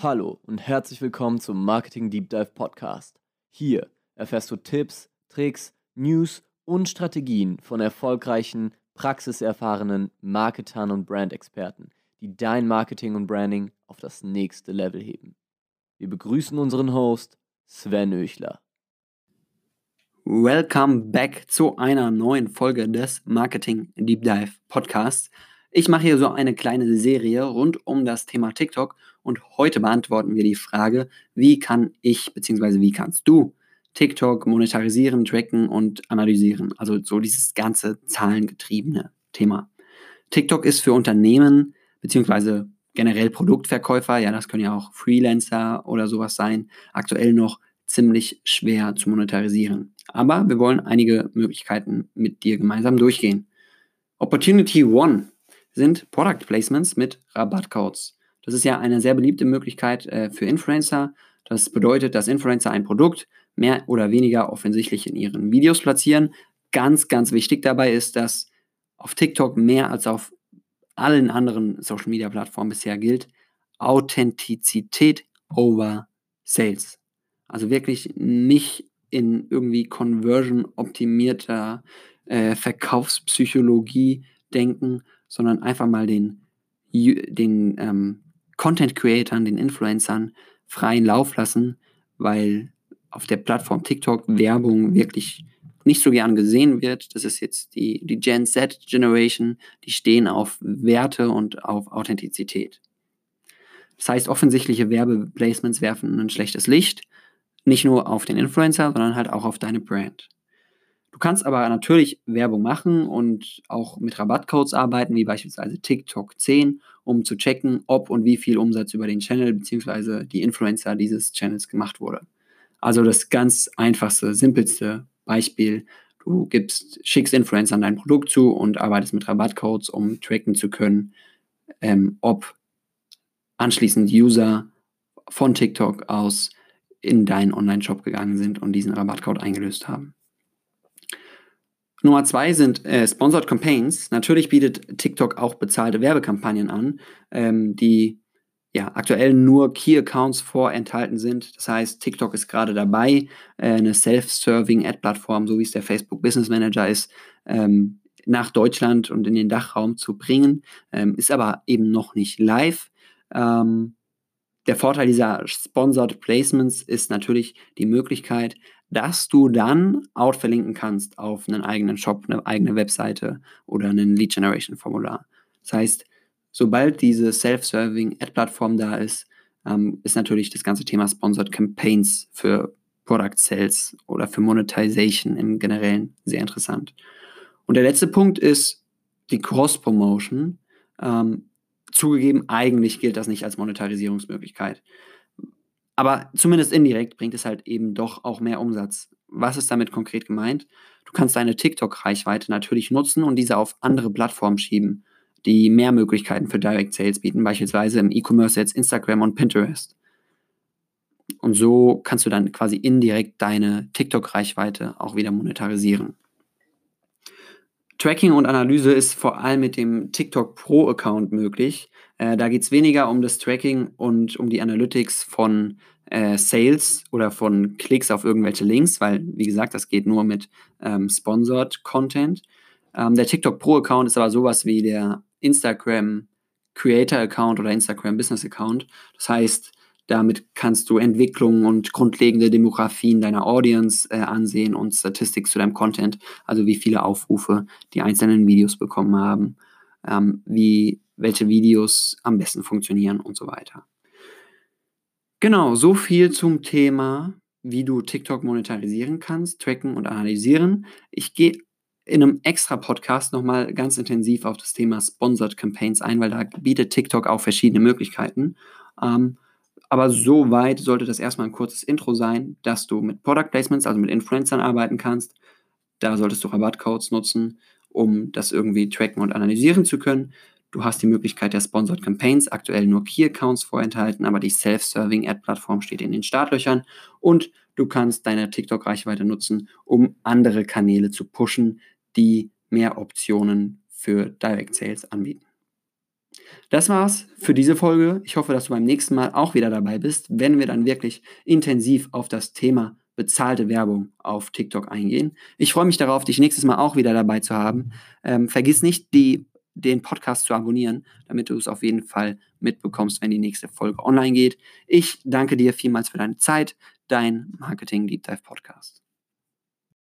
Hallo und herzlich willkommen zum Marketing Deep Dive Podcast. Hier erfährst du Tipps, Tricks, News und Strategien von erfolgreichen, praxiserfahrenen Marketern und Brandexperten, die dein Marketing und Branding auf das nächste Level heben. Wir begrüßen unseren Host Sven Öchler. Welcome back zu einer neuen Folge des Marketing Deep Dive Podcasts. Ich mache hier so eine kleine Serie rund um das Thema TikTok und heute beantworten wir die Frage, wie kann ich bzw. wie kannst du TikTok monetarisieren, tracken und analysieren? Also so dieses ganze zahlengetriebene Thema. TikTok ist für Unternehmen bzw. generell Produktverkäufer, ja, das können ja auch Freelancer oder sowas sein, aktuell noch ziemlich schwer zu monetarisieren. Aber wir wollen einige Möglichkeiten mit dir gemeinsam durchgehen. Opportunity One sind Product Placements mit Rabattcodes. Das ist ja eine sehr beliebte Möglichkeit äh, für Influencer. Das bedeutet, dass Influencer ein Produkt mehr oder weniger offensichtlich in ihren Videos platzieren. Ganz, ganz wichtig dabei ist, dass auf TikTok mehr als auf allen anderen Social Media Plattformen bisher gilt, Authentizität over Sales. Also wirklich nicht in irgendwie conversion optimierter äh, Verkaufspsychologie denken, sondern einfach mal den, den ähm, Content-Creatern, den Influencern freien Lauf lassen, weil auf der Plattform TikTok Werbung wirklich nicht so gern gesehen wird. Das ist jetzt die, die Gen Z Generation, die stehen auf Werte und auf Authentizität. Das heißt, offensichtliche Werbeplacements werfen ein schlechtes Licht, nicht nur auf den Influencer, sondern halt auch auf deine Brand. Du kannst aber natürlich Werbung machen und auch mit Rabattcodes arbeiten, wie beispielsweise TikTok 10, um zu checken, ob und wie viel Umsatz über den Channel bzw. die Influencer dieses Channels gemacht wurde. Also das ganz einfachste, simpelste Beispiel. Du gibst, schickst Influencern dein Produkt zu und arbeitest mit Rabattcodes, um tracken zu können, ähm, ob anschließend User von TikTok aus in deinen Online-Shop gegangen sind und diesen Rabattcode eingelöst haben. Nummer zwei sind äh, Sponsored Campaigns. Natürlich bietet TikTok auch bezahlte Werbekampagnen an, ähm, die ja aktuell nur Key Accounts vorenthalten sind. Das heißt, TikTok ist gerade dabei, äh, eine Self-Serving Ad-Plattform, so wie es der Facebook Business Manager ist, ähm, nach Deutschland und in den Dachraum zu bringen, ähm, ist aber eben noch nicht live. Ähm, der Vorteil dieser Sponsored Placements ist natürlich die Möglichkeit, dass du dann outverlinken kannst auf einen eigenen Shop, eine eigene Webseite oder einen Lead Generation Formular. Das heißt, sobald diese Self-Serving Ad-Plattform da ist, ähm, ist natürlich das ganze Thema Sponsored Campaigns für Product Sales oder für Monetization im Generellen sehr interessant. Und der letzte Punkt ist die Cross-Promotion. Ähm, zugegeben, eigentlich gilt das nicht als Monetarisierungsmöglichkeit. Aber zumindest indirekt bringt es halt eben doch auch mehr Umsatz. Was ist damit konkret gemeint? Du kannst deine TikTok-Reichweite natürlich nutzen und diese auf andere Plattformen schieben, die mehr Möglichkeiten für Direct Sales bieten, beispielsweise im E-Commerce jetzt Instagram und Pinterest. Und so kannst du dann quasi indirekt deine TikTok-Reichweite auch wieder monetarisieren. Tracking und Analyse ist vor allem mit dem TikTok Pro Account möglich. Äh, da geht es weniger um das Tracking und um die Analytics von äh, Sales oder von Klicks auf irgendwelche Links, weil, wie gesagt, das geht nur mit ähm, Sponsored Content. Ähm, der TikTok Pro Account ist aber sowas wie der Instagram Creator Account oder Instagram Business Account. Das heißt, damit kannst du Entwicklungen und grundlegende Demografien deiner Audience äh, ansehen und Statistics zu deinem Content, also wie viele Aufrufe die einzelnen Videos bekommen haben, ähm, wie welche Videos am besten funktionieren und so weiter. Genau, so viel zum Thema, wie du TikTok monetarisieren kannst, tracken und analysieren. Ich gehe in einem extra Podcast nochmal ganz intensiv auf das Thema Sponsored Campaigns ein, weil da bietet TikTok auch verschiedene Möglichkeiten. Ähm, aber soweit sollte das erstmal ein kurzes Intro sein, dass du mit Product Placements, also mit Influencern arbeiten kannst. Da solltest du Rabattcodes nutzen, um das irgendwie tracken und analysieren zu können. Du hast die Möglichkeit der Sponsored Campaigns, aktuell nur Key Accounts vorenthalten, aber die Self-Serving Ad-Plattform steht in den Startlöchern und du kannst deine TikTok-Reichweite nutzen, um andere Kanäle zu pushen, die mehr Optionen für Direct Sales anbieten. Das war's für diese Folge. Ich hoffe, dass du beim nächsten Mal auch wieder dabei bist, wenn wir dann wirklich intensiv auf das Thema bezahlte Werbung auf TikTok eingehen. Ich freue mich darauf, dich nächstes Mal auch wieder dabei zu haben. Ähm, vergiss nicht, die, den Podcast zu abonnieren, damit du es auf jeden Fall mitbekommst, wenn die nächste Folge online geht. Ich danke dir vielmals für deine Zeit. Dein Marketing Deep Dive Podcast.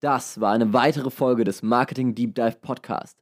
Das war eine weitere Folge des Marketing Deep Dive Podcast.